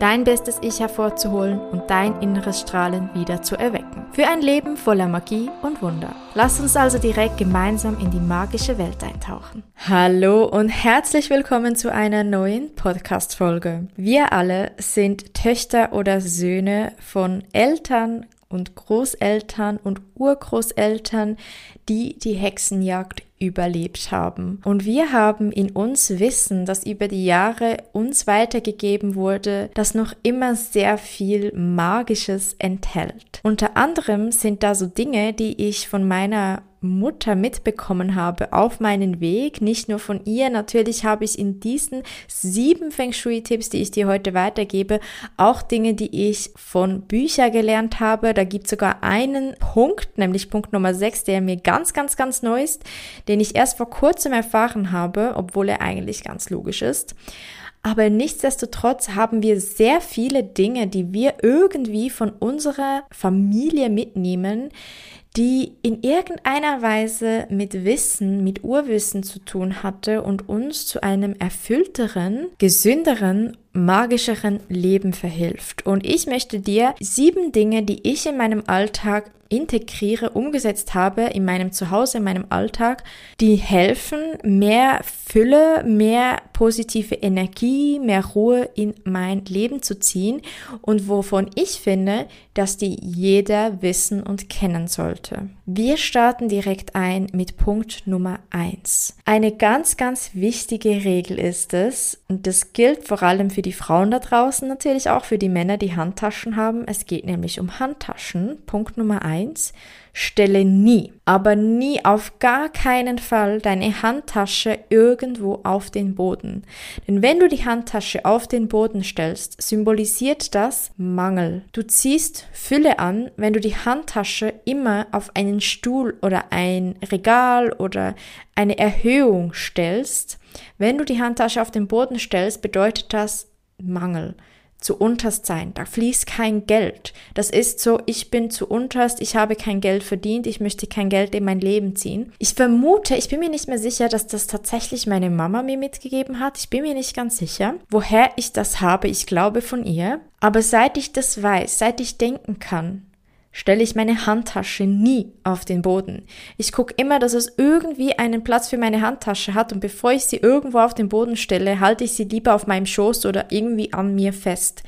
Dein bestes Ich hervorzuholen und dein inneres Strahlen wieder zu erwecken. Für ein Leben voller Magie und Wunder. Lass uns also direkt gemeinsam in die magische Welt eintauchen. Hallo und herzlich willkommen zu einer neuen Podcast-Folge. Wir alle sind Töchter oder Söhne von Eltern und Großeltern und Urgroßeltern, die die Hexenjagd überlebt haben. Und wir haben in uns Wissen, das über die Jahre uns weitergegeben wurde, das noch immer sehr viel Magisches enthält. Unter anderem sind da so Dinge, die ich von meiner Mutter mitbekommen habe auf meinen Weg, nicht nur von ihr. Natürlich habe ich in diesen sieben Feng Shui-Tipps, die ich dir heute weitergebe, auch Dinge, die ich von Büchern gelernt habe. Da gibt es sogar einen Punkt, nämlich Punkt Nummer sechs, der mir ganz, ganz, ganz neu ist, den ich erst vor kurzem erfahren habe, obwohl er eigentlich ganz logisch ist. Aber nichtsdestotrotz haben wir sehr viele Dinge, die wir irgendwie von unserer Familie mitnehmen, die in irgendeiner Weise mit Wissen, mit Urwissen zu tun hatte und uns zu einem erfüllteren, gesünderen magischeren Leben verhilft. Und ich möchte dir sieben Dinge, die ich in meinem Alltag integriere, umgesetzt habe, in meinem Zuhause, in meinem Alltag, die helfen, mehr Fülle, mehr positive Energie, mehr Ruhe in mein Leben zu ziehen und wovon ich finde, dass die jeder wissen und kennen sollte. Wir starten direkt ein mit Punkt Nummer eins. Eine ganz, ganz wichtige Regel ist es, und das gilt vor allem für die Frauen da draußen, natürlich auch für die Männer, die Handtaschen haben. Es geht nämlich um Handtaschen. Punkt Nummer eins. Stelle nie, aber nie auf gar keinen Fall deine Handtasche irgendwo auf den Boden. Denn wenn du die Handtasche auf den Boden stellst, symbolisiert das Mangel. Du ziehst Fülle an, wenn du die Handtasche immer auf einen Stuhl oder ein Regal oder eine Erhöhung stellst. Wenn du die Handtasche auf den Boden stellst, bedeutet das Mangel zu unterst sein. Da fließt kein Geld. Das ist so, ich bin zu unterst, ich habe kein Geld verdient, ich möchte kein Geld in mein Leben ziehen. Ich vermute, ich bin mir nicht mehr sicher, dass das tatsächlich meine Mama mir mitgegeben hat. Ich bin mir nicht ganz sicher, woher ich das habe. Ich glaube von ihr. Aber seit ich das weiß, seit ich denken kann, stelle ich meine Handtasche nie auf den Boden. Ich gucke immer, dass es irgendwie einen Platz für meine Handtasche hat und bevor ich sie irgendwo auf den Boden stelle, halte ich sie lieber auf meinem Schoß oder irgendwie an mir fest.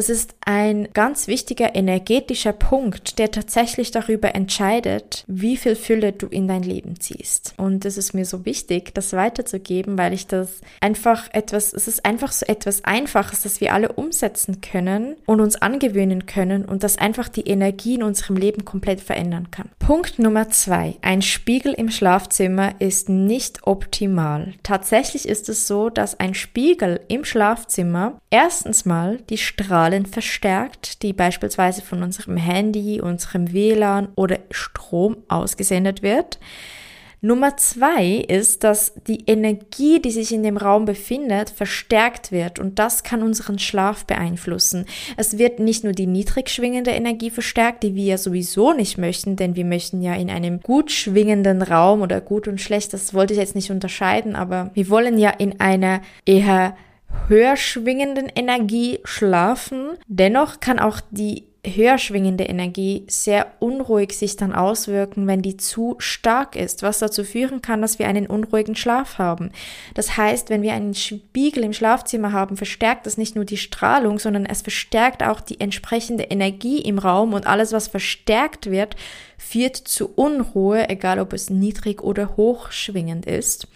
Das ist ein ganz wichtiger energetischer Punkt, der tatsächlich darüber entscheidet, wie viel Fülle du in dein Leben ziehst. Und es ist mir so wichtig, das weiterzugeben, weil ich das einfach etwas, es ist einfach so etwas Einfaches, das wir alle umsetzen können und uns angewöhnen können und das einfach die Energie in unserem Leben komplett verändern kann. Punkt Nummer zwei. Ein Spiegel im Schlafzimmer ist nicht optimal. Tatsächlich ist es so, dass ein Spiegel im Schlafzimmer erstens mal die Strahlung Strahlen verstärkt, die beispielsweise von unserem Handy, unserem WLAN oder Strom ausgesendet wird. Nummer zwei ist, dass die Energie, die sich in dem Raum befindet, verstärkt wird und das kann unseren Schlaf beeinflussen. Es wird nicht nur die niedrig schwingende Energie verstärkt, die wir ja sowieso nicht möchten, denn wir möchten ja in einem gut schwingenden Raum oder gut und schlecht, das wollte ich jetzt nicht unterscheiden, aber wir wollen ja in einer eher höher schwingenden Energie schlafen. Dennoch kann auch die höher schwingende Energie sehr unruhig sich dann auswirken, wenn die zu stark ist, was dazu führen kann, dass wir einen unruhigen Schlaf haben. Das heißt, wenn wir einen Spiegel im Schlafzimmer haben, verstärkt das nicht nur die Strahlung, sondern es verstärkt auch die entsprechende Energie im Raum und alles, was verstärkt wird, führt zu Unruhe, egal ob es niedrig oder hoch schwingend ist.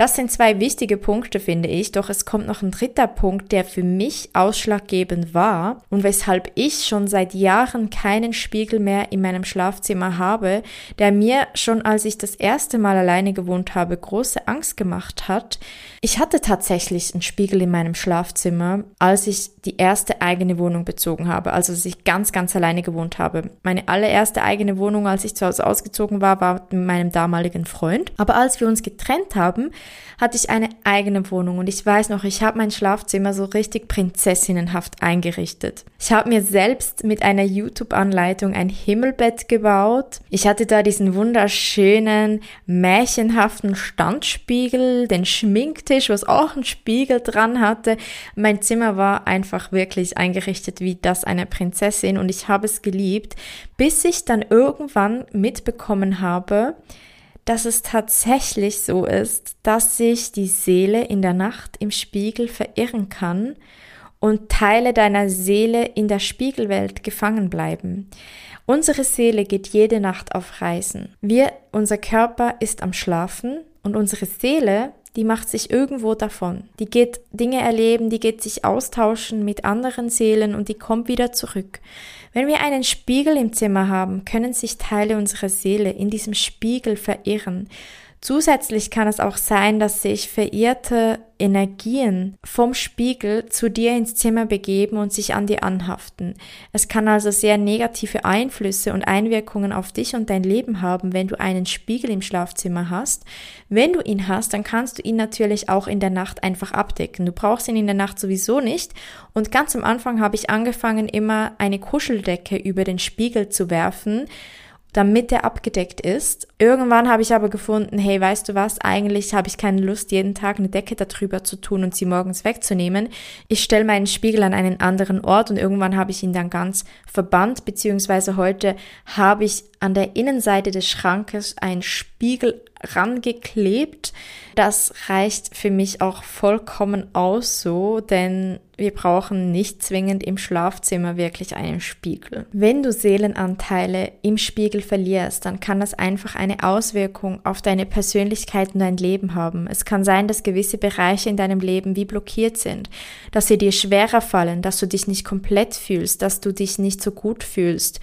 Das sind zwei wichtige Punkte, finde ich, doch es kommt noch ein dritter Punkt, der für mich ausschlaggebend war und weshalb ich schon seit Jahren keinen Spiegel mehr in meinem Schlafzimmer habe, der mir schon als ich das erste Mal alleine gewohnt habe, große Angst gemacht hat. Ich hatte tatsächlich einen Spiegel in meinem Schlafzimmer, als ich die erste eigene Wohnung bezogen habe, also als ich ganz, ganz alleine gewohnt habe. Meine allererste eigene Wohnung, als ich zu Hause ausgezogen war, war mit meinem damaligen Freund. Aber als wir uns getrennt haben, hatte ich eine eigene Wohnung und ich weiß noch, ich habe mein Schlafzimmer so richtig prinzessinnenhaft eingerichtet. Ich habe mir selbst mit einer YouTube-Anleitung ein Himmelbett gebaut. Ich hatte da diesen wunderschönen, märchenhaften Standspiegel, den Schminktisch, was auch einen Spiegel dran hatte. Mein Zimmer war einfach wirklich eingerichtet wie das einer Prinzessin und ich habe es geliebt, bis ich dann irgendwann mitbekommen habe, dass es tatsächlich so ist, dass sich die Seele in der Nacht im Spiegel verirren kann und Teile deiner Seele in der Spiegelwelt gefangen bleiben. Unsere Seele geht jede Nacht auf Reisen. Wir, unser Körper ist am Schlafen und unsere Seele, die macht sich irgendwo davon. Die geht Dinge erleben, die geht sich austauschen mit anderen Seelen und die kommt wieder zurück. Wenn wir einen Spiegel im Zimmer haben, können sich Teile unserer Seele in diesem Spiegel verirren. Zusätzlich kann es auch sein, dass sich verirrte Energien vom Spiegel zu dir ins Zimmer begeben und sich an dir anhaften. Es kann also sehr negative Einflüsse und Einwirkungen auf dich und dein Leben haben, wenn du einen Spiegel im Schlafzimmer hast. Wenn du ihn hast, dann kannst du ihn natürlich auch in der Nacht einfach abdecken. Du brauchst ihn in der Nacht sowieso nicht. Und ganz am Anfang habe ich angefangen, immer eine Kuscheldecke über den Spiegel zu werfen, damit der abgedeckt ist. Irgendwann habe ich aber gefunden, hey, weißt du was, eigentlich habe ich keine Lust, jeden Tag eine Decke darüber zu tun und sie morgens wegzunehmen. Ich stelle meinen Spiegel an einen anderen Ort und irgendwann habe ich ihn dann ganz verbannt, beziehungsweise heute habe ich an der Innenseite des Schrankes einen Spiegel rangeklebt. Das reicht für mich auch vollkommen aus so, denn wir brauchen nicht zwingend im Schlafzimmer wirklich einen Spiegel. Wenn du Seelenanteile im Spiegel verlierst, dann kann das einfach eine Auswirkung auf deine Persönlichkeit und dein Leben haben. Es kann sein, dass gewisse Bereiche in deinem Leben wie blockiert sind, dass sie dir schwerer fallen, dass du dich nicht komplett fühlst, dass du dich nicht so gut fühlst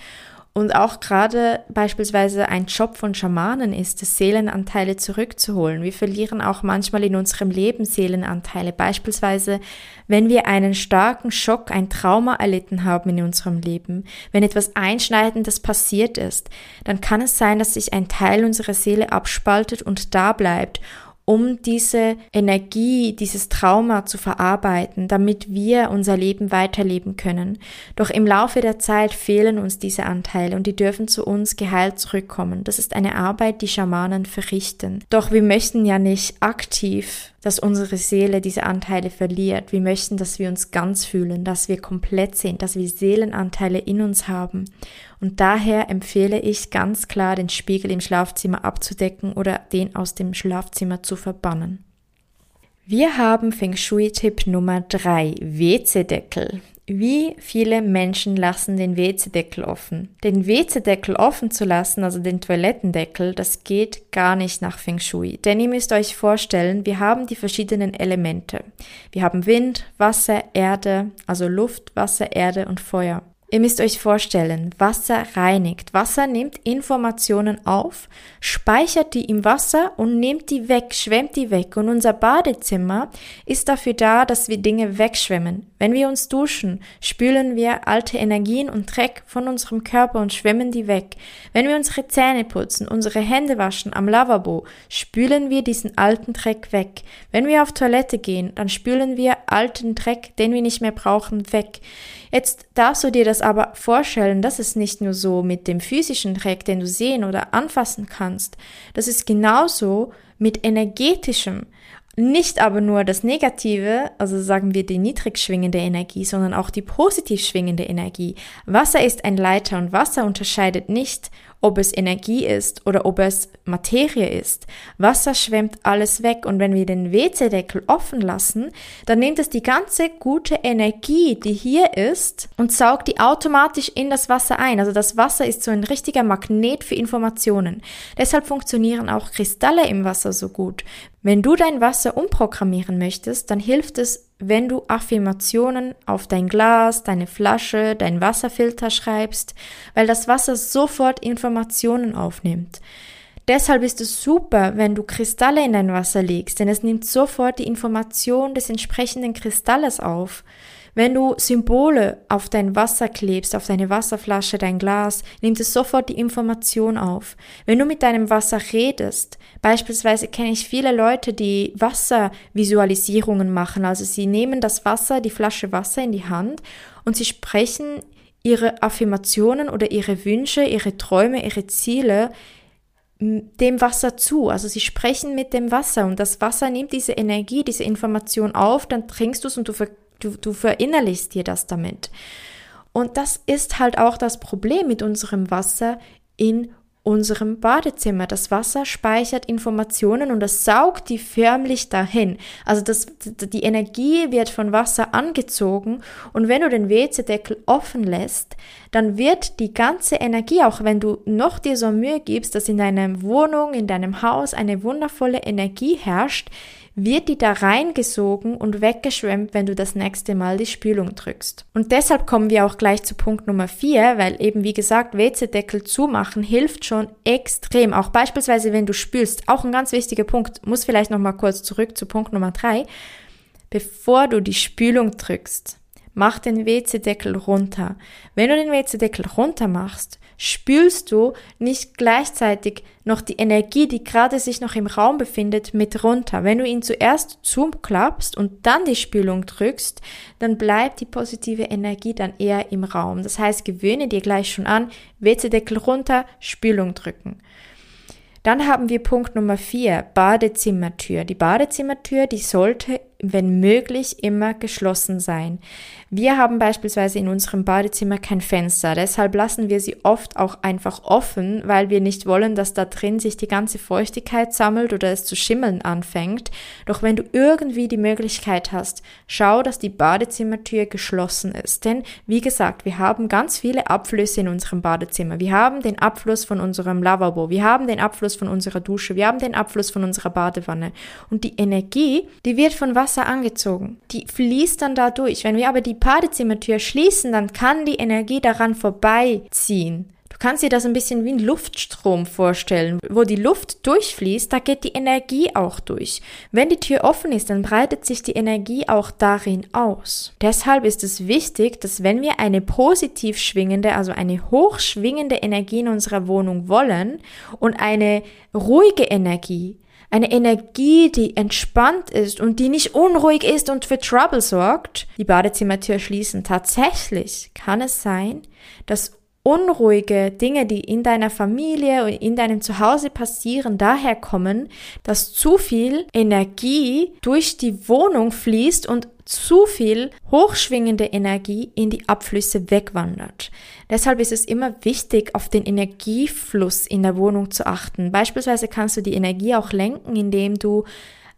und auch gerade beispielsweise ein Job von Schamanen ist es, Seelenanteile zurückzuholen. Wir verlieren auch manchmal in unserem Leben Seelenanteile. Beispielsweise, wenn wir einen starken Schock, ein Trauma erlitten haben in unserem Leben, wenn etwas Einschneidendes passiert ist, dann kann es sein, dass sich ein Teil unserer Seele abspaltet und da bleibt um diese Energie, dieses Trauma zu verarbeiten, damit wir unser Leben weiterleben können. Doch im Laufe der Zeit fehlen uns diese Anteile und die dürfen zu uns geheilt zurückkommen. Das ist eine Arbeit, die Schamanen verrichten. Doch wir möchten ja nicht aktiv dass unsere Seele diese Anteile verliert. Wir möchten, dass wir uns ganz fühlen, dass wir komplett sind, dass wir Seelenanteile in uns haben. Und daher empfehle ich ganz klar, den Spiegel im Schlafzimmer abzudecken oder den aus dem Schlafzimmer zu verbannen. Wir haben Feng Shui-Tipp Nummer drei: WC-Deckel. Wie viele Menschen lassen den WC-Deckel offen? Den WC-Deckel offen zu lassen, also den Toilettendeckel, das geht gar nicht nach Feng Shui. Denn ihr müsst euch vorstellen, wir haben die verschiedenen Elemente. Wir haben Wind, Wasser, Erde, also Luft, Wasser, Erde und Feuer. Ihr müsst euch vorstellen, Wasser reinigt. Wasser nimmt Informationen auf, speichert die im Wasser und nimmt die weg, schwemmt die weg. Und unser Badezimmer ist dafür da, dass wir Dinge wegschwemmen. Wenn wir uns duschen, spülen wir alte Energien und Dreck von unserem Körper und schwemmen die weg. Wenn wir unsere Zähne putzen, unsere Hände waschen am Lavabo, spülen wir diesen alten Dreck weg. Wenn wir auf Toilette gehen, dann spülen wir alten Dreck, den wir nicht mehr brauchen, weg. Jetzt darfst du dir das aber vorstellen, das ist nicht nur so mit dem physischen Dreck, den du sehen oder anfassen kannst. Das ist genauso mit energetischem. Nicht aber nur das Negative, also sagen wir die niedrig schwingende Energie, sondern auch die positiv schwingende Energie. Wasser ist ein Leiter und Wasser unterscheidet nicht, ob es Energie ist oder ob es Materie ist. Wasser schwemmt alles weg und wenn wir den WC-Deckel offen lassen, dann nimmt es die ganze gute Energie, die hier ist, und saugt die automatisch in das Wasser ein. Also das Wasser ist so ein richtiger Magnet für Informationen. Deshalb funktionieren auch Kristalle im Wasser so gut. Wenn du dein Wasser umprogrammieren möchtest, dann hilft es, wenn du Affirmationen auf dein Glas, deine Flasche, dein Wasserfilter schreibst, weil das Wasser sofort Informationen aufnimmt. Deshalb ist es super, wenn du Kristalle in dein Wasser legst, denn es nimmt sofort die Information des entsprechenden Kristalles auf. Wenn du Symbole auf dein Wasser klebst, auf deine Wasserflasche, dein Glas, nimmt es sofort die Information auf. Wenn du mit deinem Wasser redest, beispielsweise kenne ich viele Leute, die Wasservisualisierungen machen, also sie nehmen das Wasser, die Flasche Wasser in die Hand und sie sprechen ihre Affirmationen oder ihre Wünsche, ihre Träume, ihre Ziele dem Wasser zu. Also sie sprechen mit dem Wasser und das Wasser nimmt diese Energie, diese Information auf, dann trinkst du es und du Du, du verinnerlichst dir das damit. Und das ist halt auch das Problem mit unserem Wasser in unserem Badezimmer. Das Wasser speichert Informationen und das saugt die förmlich dahin. Also das, die Energie wird von Wasser angezogen und wenn du den WC-Deckel offen lässt, dann wird die ganze Energie, auch wenn du noch dir so Mühe gibst, dass in deiner Wohnung, in deinem Haus eine wundervolle Energie herrscht, wird die da reingesogen und weggeschwemmt, wenn du das nächste Mal die Spülung drückst. Und deshalb kommen wir auch gleich zu Punkt Nummer 4, weil eben wie gesagt, WC-Deckel zumachen hilft schon extrem. Auch beispielsweise, wenn du spülst, auch ein ganz wichtiger Punkt, muss vielleicht nochmal kurz zurück zu Punkt Nummer 3. Bevor du die Spülung drückst, mach den WC-Deckel runter. Wenn du den WC-Deckel runter machst, spülst du nicht gleichzeitig noch die Energie, die gerade sich noch im Raum befindet, mit runter. Wenn du ihn zuerst zuklappst und dann die Spülung drückst, dann bleibt die positive Energie dann eher im Raum. Das heißt, gewöhne dir gleich schon an, WC-Deckel runter, Spülung drücken. Dann haben wir Punkt Nummer vier, Badezimmertür. Die Badezimmertür, die sollte wenn möglich, immer geschlossen sein. Wir haben beispielsweise in unserem Badezimmer kein Fenster, deshalb lassen wir sie oft auch einfach offen, weil wir nicht wollen, dass da drin sich die ganze Feuchtigkeit sammelt oder es zu schimmeln anfängt. Doch wenn du irgendwie die Möglichkeit hast, schau, dass die Badezimmertür geschlossen ist. Denn, wie gesagt, wir haben ganz viele Abflüsse in unserem Badezimmer. Wir haben den Abfluss von unserem Lavabo, wir haben den Abfluss von unserer Dusche, wir haben den Abfluss von unserer Badewanne. Und die Energie, die wird von Wasser Wasser angezogen. Die fließt dann da durch. Wenn wir aber die Badezimmertür schließen, dann kann die Energie daran vorbeiziehen. Du kannst dir das ein bisschen wie ein Luftstrom vorstellen. Wo die Luft durchfließt, da geht die Energie auch durch. Wenn die Tür offen ist, dann breitet sich die Energie auch darin aus. Deshalb ist es wichtig, dass wenn wir eine positiv schwingende, also eine hochschwingende Energie in unserer Wohnung wollen und eine ruhige Energie, eine Energie, die entspannt ist und die nicht unruhig ist und für Trouble sorgt, die Badezimmertür schließen. Tatsächlich kann es sein, dass unruhige Dinge, die in deiner Familie und in deinem Zuhause passieren, daher kommen, dass zu viel Energie durch die Wohnung fließt und zu viel hochschwingende Energie in die Abflüsse wegwandert. Deshalb ist es immer wichtig, auf den Energiefluss in der Wohnung zu achten. Beispielsweise kannst du die Energie auch lenken, indem du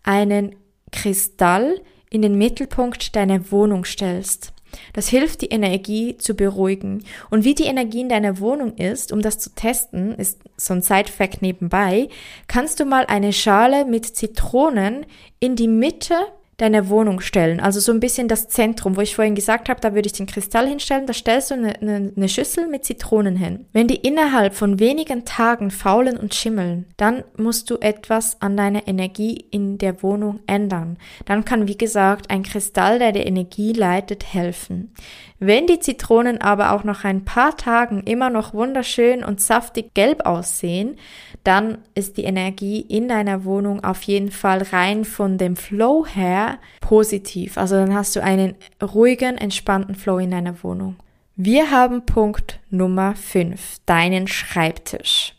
einen Kristall in den Mittelpunkt deiner Wohnung stellst. Das hilft, die Energie zu beruhigen. Und wie die Energie in deiner Wohnung ist, um das zu testen, ist so ein Side-Fact nebenbei, kannst du mal eine Schale mit Zitronen in die Mitte deiner Wohnung stellen. Also so ein bisschen das Zentrum, wo ich vorhin gesagt habe, da würde ich den Kristall hinstellen, da stellst du eine, eine, eine Schüssel mit Zitronen hin. Wenn die innerhalb von wenigen Tagen faulen und schimmeln, dann musst du etwas an deiner Energie in der Wohnung ändern. Dann kann, wie gesagt, ein Kristall, der die Energie leitet, helfen. Wenn die Zitronen aber auch nach ein paar Tagen immer noch wunderschön und saftig gelb aussehen, dann ist die Energie in deiner Wohnung auf jeden Fall rein von dem Flow her positiv. Also dann hast du einen ruhigen, entspannten Flow in deiner Wohnung. Wir haben Punkt Nummer 5, deinen Schreibtisch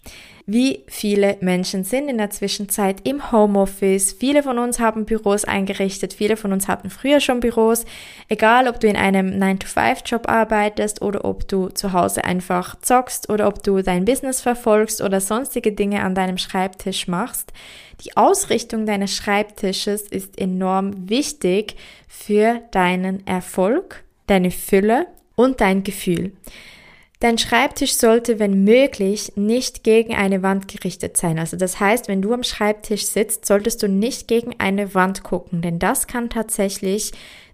wie viele Menschen sind in der Zwischenzeit im Homeoffice. Viele von uns haben Büros eingerichtet, viele von uns hatten früher schon Büros. Egal, ob du in einem 9-to-5-Job arbeitest oder ob du zu Hause einfach zockst oder ob du dein Business verfolgst oder sonstige Dinge an deinem Schreibtisch machst. Die Ausrichtung deines Schreibtisches ist enorm wichtig für deinen Erfolg, deine Fülle und dein Gefühl. Dein Schreibtisch sollte, wenn möglich, nicht gegen eine Wand gerichtet sein. Also das heißt, wenn du am Schreibtisch sitzt, solltest du nicht gegen eine Wand gucken, denn das kann tatsächlich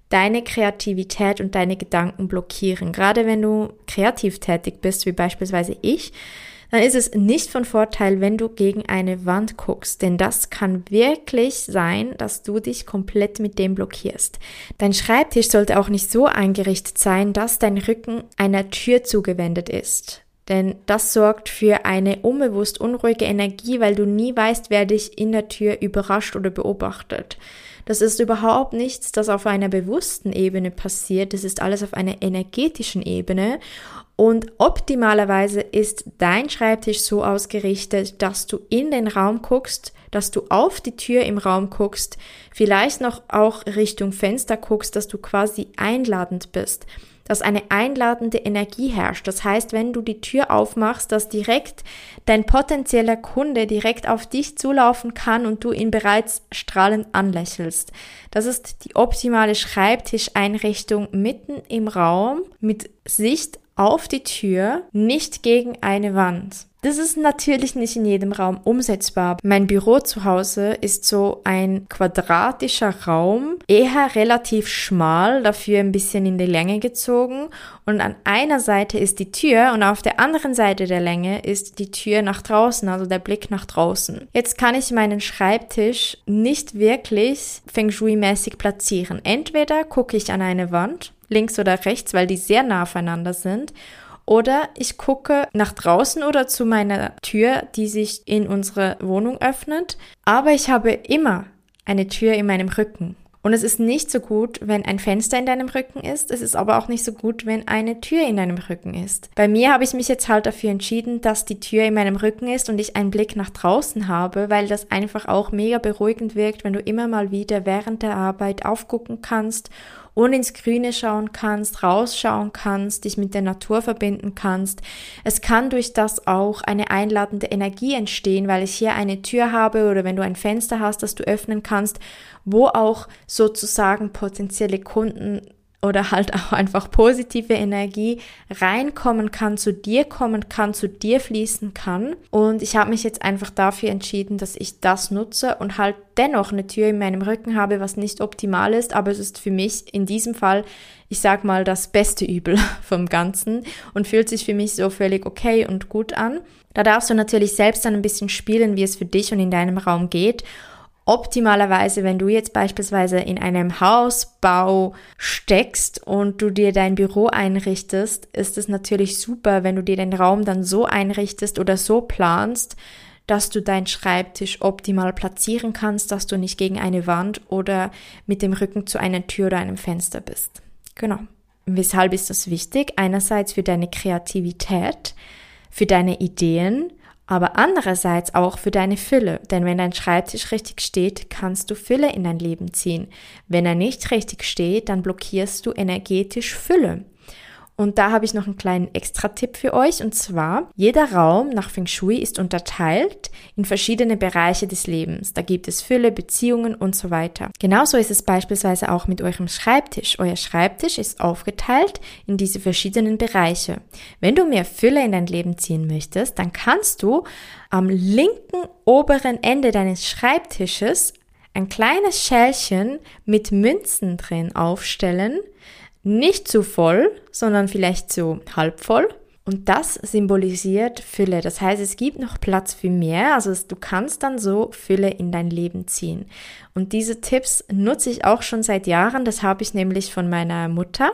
deine Kreativität und deine Gedanken blockieren. Gerade wenn du kreativ tätig bist, wie beispielsweise ich, dann ist es nicht von Vorteil, wenn du gegen eine Wand guckst, denn das kann wirklich sein, dass du dich komplett mit dem blockierst. Dein Schreibtisch sollte auch nicht so eingerichtet sein, dass dein Rücken einer Tür zugewendet ist. Denn das sorgt für eine unbewusst unruhige Energie, weil du nie weißt, wer dich in der Tür überrascht oder beobachtet. Das ist überhaupt nichts, das auf einer bewussten Ebene passiert. Das ist alles auf einer energetischen Ebene. Und optimalerweise ist dein Schreibtisch so ausgerichtet, dass du in den Raum guckst, dass du auf die Tür im Raum guckst, vielleicht noch auch Richtung Fenster guckst, dass du quasi einladend bist dass eine einladende Energie herrscht. Das heißt, wenn du die Tür aufmachst, dass direkt dein potenzieller Kunde direkt auf dich zulaufen kann und du ihn bereits strahlend anlächelst. Das ist die optimale Schreibtischeinrichtung mitten im Raum mit Sicht auf die Tür, nicht gegen eine Wand. Das ist natürlich nicht in jedem Raum umsetzbar. Mein Büro zu Hause ist so ein quadratischer Raum, eher relativ schmal, dafür ein bisschen in die Länge gezogen. Und an einer Seite ist die Tür und auf der anderen Seite der Länge ist die Tür nach draußen, also der Blick nach draußen. Jetzt kann ich meinen Schreibtisch nicht wirklich Feng Shui-mäßig platzieren. Entweder gucke ich an eine Wand, links oder rechts, weil die sehr nah aufeinander sind oder ich gucke nach draußen oder zu meiner Tür, die sich in unsere Wohnung öffnet. Aber ich habe immer eine Tür in meinem Rücken. Und es ist nicht so gut, wenn ein Fenster in deinem Rücken ist. Es ist aber auch nicht so gut, wenn eine Tür in deinem Rücken ist. Bei mir habe ich mich jetzt halt dafür entschieden, dass die Tür in meinem Rücken ist und ich einen Blick nach draußen habe, weil das einfach auch mega beruhigend wirkt, wenn du immer mal wieder während der Arbeit aufgucken kannst und ins Grüne schauen kannst, rausschauen kannst, dich mit der Natur verbinden kannst. Es kann durch das auch eine einladende Energie entstehen, weil ich hier eine Tür habe oder wenn du ein Fenster hast, das du öffnen kannst, wo auch sozusagen potenzielle Kunden oder halt auch einfach positive Energie reinkommen kann, zu dir kommen kann, zu dir fließen kann. Und ich habe mich jetzt einfach dafür entschieden, dass ich das nutze und halt dennoch eine Tür in meinem Rücken habe, was nicht optimal ist, aber es ist für mich in diesem Fall, ich sag mal, das beste Übel vom Ganzen und fühlt sich für mich so völlig okay und gut an. Da darfst du natürlich selbst dann ein bisschen spielen, wie es für dich und in deinem Raum geht Optimalerweise, wenn du jetzt beispielsweise in einem Hausbau steckst und du dir dein Büro einrichtest, ist es natürlich super, wenn du dir den Raum dann so einrichtest oder so planst, dass du deinen Schreibtisch optimal platzieren kannst, dass du nicht gegen eine Wand oder mit dem Rücken zu einer Tür oder einem Fenster bist. Genau. Weshalb ist das wichtig? Einerseits für deine Kreativität, für deine Ideen, aber andererseits auch für deine Fülle, denn wenn dein Schreibtisch richtig steht, kannst du Fülle in dein Leben ziehen. Wenn er nicht richtig steht, dann blockierst du energetisch Fülle. Und da habe ich noch einen kleinen Extra-Tipp für euch. Und zwar, jeder Raum nach Feng Shui ist unterteilt in verschiedene Bereiche des Lebens. Da gibt es Fülle, Beziehungen und so weiter. Genauso ist es beispielsweise auch mit eurem Schreibtisch. Euer Schreibtisch ist aufgeteilt in diese verschiedenen Bereiche. Wenn du mehr Fülle in dein Leben ziehen möchtest, dann kannst du am linken oberen Ende deines Schreibtisches ein kleines Schälchen mit Münzen drin aufstellen, nicht zu voll, sondern vielleicht so halb voll. Und das symbolisiert Fülle. Das heißt, es gibt noch Platz für mehr. Also du kannst dann so Fülle in dein Leben ziehen. Und diese Tipps nutze ich auch schon seit Jahren. Das habe ich nämlich von meiner Mutter.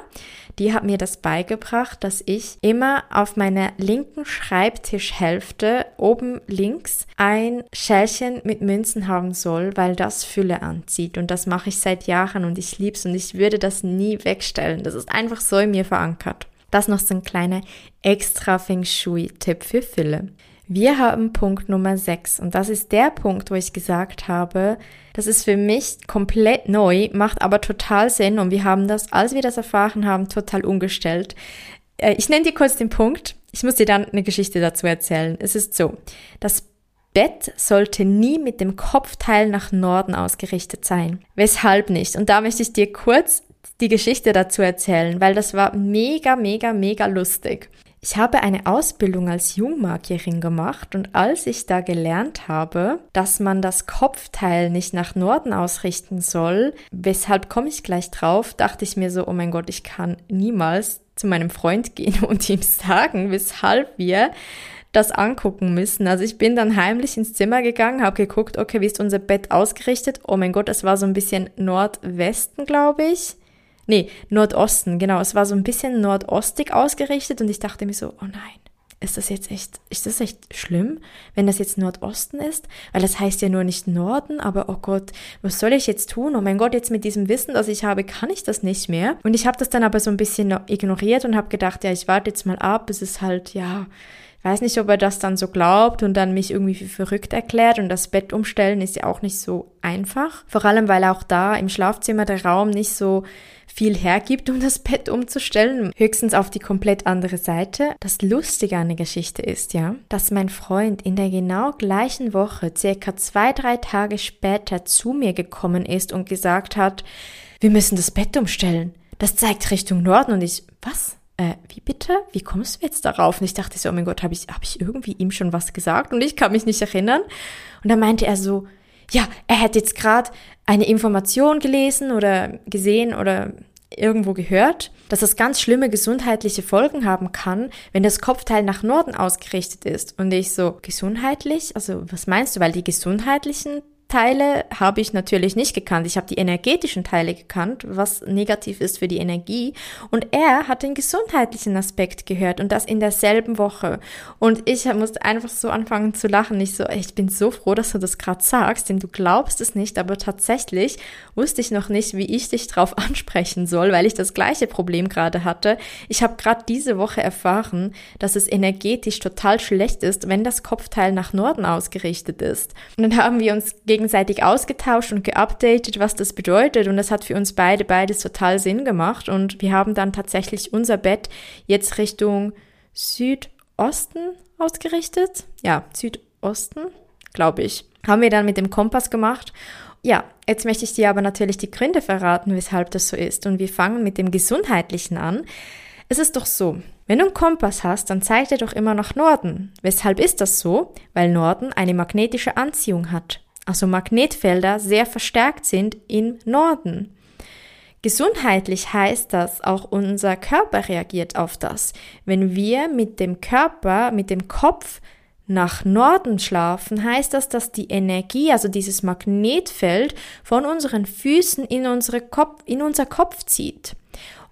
Die hat mir das beigebracht, dass ich immer auf meiner linken Schreibtischhälfte oben links ein Schälchen mit Münzen haben soll, weil das Fülle anzieht. Und das mache ich seit Jahren und ich liebe es und ich würde das nie wegstellen. Das ist einfach so in mir verankert. Das noch so ein kleiner extra Feng Shui-Tipp für Fülle. Wir haben Punkt Nummer 6 und das ist der Punkt, wo ich gesagt habe, das ist für mich komplett neu, macht aber total Sinn und wir haben das, als wir das erfahren haben, total umgestellt. Äh, ich nenne dir kurz den Punkt. Ich muss dir dann eine Geschichte dazu erzählen. Es ist so, das Bett sollte nie mit dem Kopfteil nach Norden ausgerichtet sein. Weshalb nicht? Und da möchte ich dir kurz die Geschichte dazu erzählen, weil das war mega, mega, mega lustig. Ich habe eine Ausbildung als Jungmagierin gemacht und als ich da gelernt habe, dass man das Kopfteil nicht nach Norden ausrichten soll, weshalb komme ich gleich drauf, dachte ich mir so, oh mein Gott, ich kann niemals zu meinem Freund gehen und ihm sagen, weshalb wir das angucken müssen. Also ich bin dann heimlich ins Zimmer gegangen, habe geguckt, okay, wie ist unser Bett ausgerichtet? Oh mein Gott, es war so ein bisschen Nordwesten, glaube ich. Nee, Nordosten, genau. Es war so ein bisschen nordostig ausgerichtet und ich dachte mir so, oh nein, ist das jetzt echt, ist das echt schlimm, wenn das jetzt Nordosten ist? Weil das heißt ja nur nicht Norden, aber oh Gott, was soll ich jetzt tun? Oh mein Gott, jetzt mit diesem Wissen, das ich habe, kann ich das nicht mehr. Und ich habe das dann aber so ein bisschen ignoriert und habe gedacht, ja, ich warte jetzt mal ab, bis es halt, ja, weiß nicht, ob er das dann so glaubt und dann mich irgendwie für verrückt erklärt und das Bett umstellen ist ja auch nicht so einfach. Vor allem, weil auch da im Schlafzimmer der Raum nicht so viel hergibt, um das Bett umzustellen, höchstens auf die komplett andere Seite. Das Lustige an der Geschichte ist ja, dass mein Freund in der genau gleichen Woche, circa zwei, drei Tage später zu mir gekommen ist und gesagt hat, wir müssen das Bett umstellen. Das zeigt Richtung Norden und ich, was? Äh, wie bitte? Wie kommst du jetzt darauf? Und ich dachte so, oh mein Gott, habe ich, hab ich irgendwie ihm schon was gesagt? Und ich kann mich nicht erinnern. Und dann meinte er so, ja, er hätte jetzt gerade eine Information gelesen oder gesehen oder irgendwo gehört, dass das ganz schlimme gesundheitliche Folgen haben kann, wenn das Kopfteil nach Norden ausgerichtet ist. Und ich so, gesundheitlich? Also was meinst du? Weil die gesundheitlichen Teile habe ich natürlich nicht gekannt. Ich habe die energetischen Teile gekannt, was negativ ist für die Energie. Und er hat den gesundheitlichen Aspekt gehört und das in derselben Woche. Und ich musste einfach so anfangen zu lachen. Ich so, ich bin so froh, dass du das gerade sagst, denn du glaubst es nicht, aber tatsächlich wusste ich noch nicht, wie ich dich drauf ansprechen soll, weil ich das gleiche Problem gerade hatte. Ich habe gerade diese Woche erfahren, dass es energetisch total schlecht ist, wenn das Kopfteil nach Norden ausgerichtet ist. Und dann haben wir uns gegen gegenseitig ausgetauscht und geupdatet, was das bedeutet. Und das hat für uns beide beides total Sinn gemacht. Und wir haben dann tatsächlich unser Bett jetzt Richtung Südosten ausgerichtet. Ja, Südosten, glaube ich. Haben wir dann mit dem Kompass gemacht. Ja, jetzt möchte ich dir aber natürlich die Gründe verraten, weshalb das so ist. Und wir fangen mit dem Gesundheitlichen an. Es ist doch so, wenn du einen Kompass hast, dann zeigt er doch immer nach Norden. Weshalb ist das so? Weil Norden eine magnetische Anziehung hat also Magnetfelder, sehr verstärkt sind im Norden. Gesundheitlich heißt das, auch unser Körper reagiert auf das. Wenn wir mit dem Körper, mit dem Kopf nach Norden schlafen, heißt das, dass die Energie, also dieses Magnetfeld von unseren Füßen in, unsere Kopf, in unser Kopf zieht.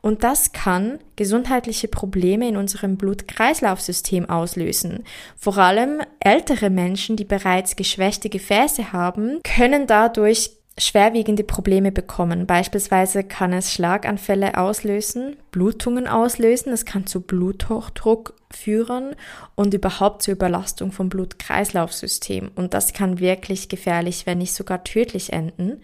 Und das kann gesundheitliche Probleme in unserem Blut-Kreislauf-System auslösen. Vor allem ältere Menschen, die bereits geschwächte Gefäße haben, können dadurch schwerwiegende Probleme bekommen. Beispielsweise kann es Schlaganfälle auslösen, Blutungen auslösen, es kann zu Bluthochdruck führen und überhaupt zur Überlastung vom Blut-Kreislauf-System. Und das kann wirklich gefährlich, wenn nicht sogar tödlich enden.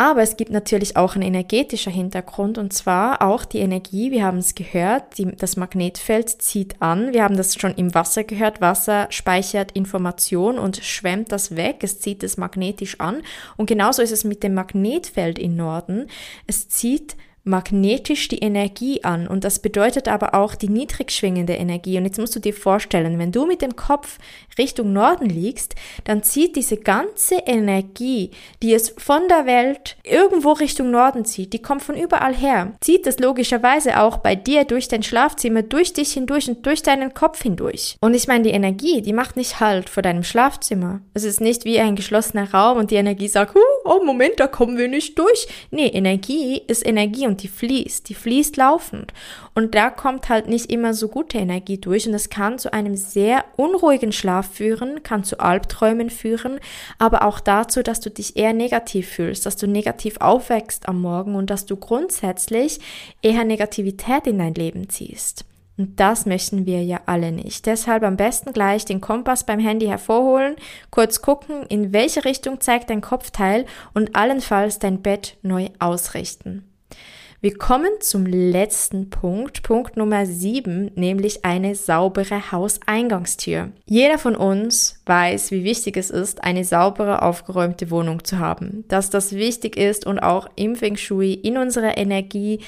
Aber es gibt natürlich auch einen energetischer Hintergrund und zwar auch die Energie, wir haben es gehört, die, das Magnetfeld zieht an. Wir haben das schon im Wasser gehört. Wasser speichert Information und schwemmt das weg. Es zieht es magnetisch an. Und genauso ist es mit dem Magnetfeld im Norden. Es zieht magnetisch die Energie an und das bedeutet aber auch die niedrig schwingende Energie. Und jetzt musst du dir vorstellen, wenn du mit dem Kopf Richtung Norden liegst, dann zieht diese ganze Energie, die es von der Welt irgendwo Richtung Norden zieht, die kommt von überall her, zieht es logischerweise auch bei dir durch dein Schlafzimmer, durch dich hindurch und durch deinen Kopf hindurch. Und ich meine, die Energie, die macht nicht Halt vor deinem Schlafzimmer. Es ist nicht wie ein geschlossener Raum und die Energie sagt, oh Moment, da kommen wir nicht durch. Nee, Energie ist Energie und die fließt, die fließt laufend. Und da kommt halt nicht immer so gute Energie durch und es kann zu einem sehr unruhigen Schlaf führen, kann zu Albträumen führen, aber auch dazu, dass du dich eher negativ fühlst, dass du negativ aufwächst am Morgen und dass du grundsätzlich eher Negativität in dein Leben ziehst. Und das möchten wir ja alle nicht. Deshalb am besten gleich den Kompass beim Handy hervorholen, kurz gucken, in welche Richtung zeigt dein Kopfteil und allenfalls dein Bett neu ausrichten. Wir kommen zum letzten Punkt, Punkt Nummer sieben, nämlich eine saubere Hauseingangstür. Jeder von uns weiß, wie wichtig es ist, eine saubere, aufgeräumte Wohnung zu haben. Dass das wichtig ist und auch im Feng Shui, in unserer Energie,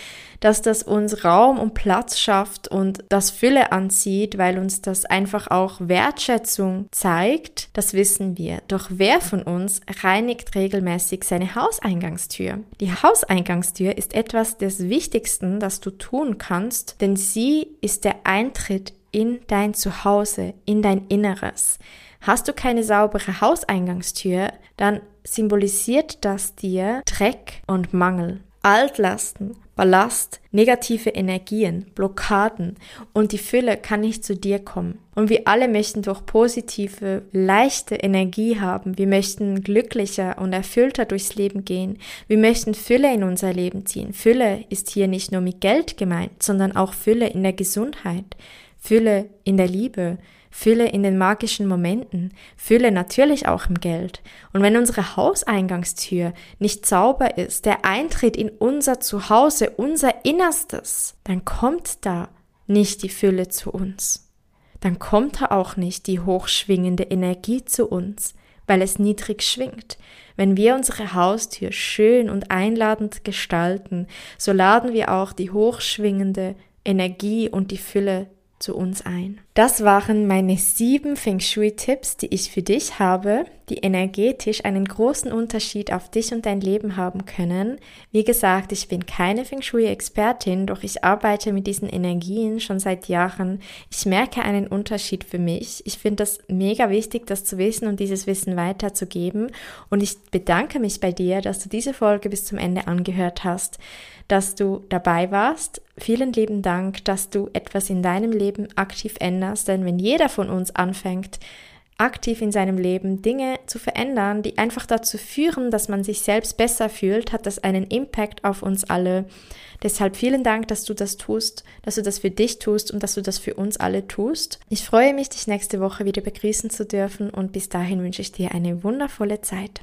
dass das uns Raum und Platz schafft und das Fülle anzieht, weil uns das einfach auch Wertschätzung zeigt, das wissen wir. Doch wer von uns reinigt regelmäßig seine Hauseingangstür? Die Hauseingangstür ist etwas des Wichtigsten, das du tun kannst, denn sie ist der Eintritt in dein Zuhause, in dein Inneres. Hast du keine saubere Hauseingangstür, dann symbolisiert das dir Dreck und Mangel. Altlasten, Ballast, negative Energien, Blockaden und die Fülle kann nicht zu dir kommen. Und wir alle möchten durch positive, leichte Energie haben. Wir möchten glücklicher und erfüllter durchs Leben gehen. Wir möchten Fülle in unser Leben ziehen. Fülle ist hier nicht nur mit Geld gemeint, sondern auch Fülle in der Gesundheit, Fülle in der Liebe, Fülle in den magischen Momenten, Fülle natürlich auch im Geld. Und wenn unsere Hauseingangstür nicht sauber ist, der Eintritt in unser Zuhause, unser Innerstes, dann kommt da nicht die Fülle zu uns. Dann kommt da auch nicht die hochschwingende Energie zu uns, weil es niedrig schwingt. Wenn wir unsere Haustür schön und einladend gestalten, so laden wir auch die hochschwingende Energie und die Fülle zu uns ein. Das waren meine sieben Feng Shui-Tipps, die ich für dich habe, die energetisch einen großen Unterschied auf dich und dein Leben haben können. Wie gesagt, ich bin keine Feng Shui-Expertin, doch ich arbeite mit diesen Energien schon seit Jahren. Ich merke einen Unterschied für mich. Ich finde das mega wichtig, das zu wissen und dieses Wissen weiterzugeben. Und ich bedanke mich bei dir, dass du diese Folge bis zum Ende angehört hast dass du dabei warst. Vielen lieben Dank, dass du etwas in deinem Leben aktiv änderst, denn wenn jeder von uns anfängt, aktiv in seinem Leben Dinge zu verändern, die einfach dazu führen, dass man sich selbst besser fühlt, hat das einen Impact auf uns alle. Deshalb vielen Dank, dass du das tust, dass du das für dich tust und dass du das für uns alle tust. Ich freue mich, dich nächste Woche wieder begrüßen zu dürfen und bis dahin wünsche ich dir eine wundervolle Zeit.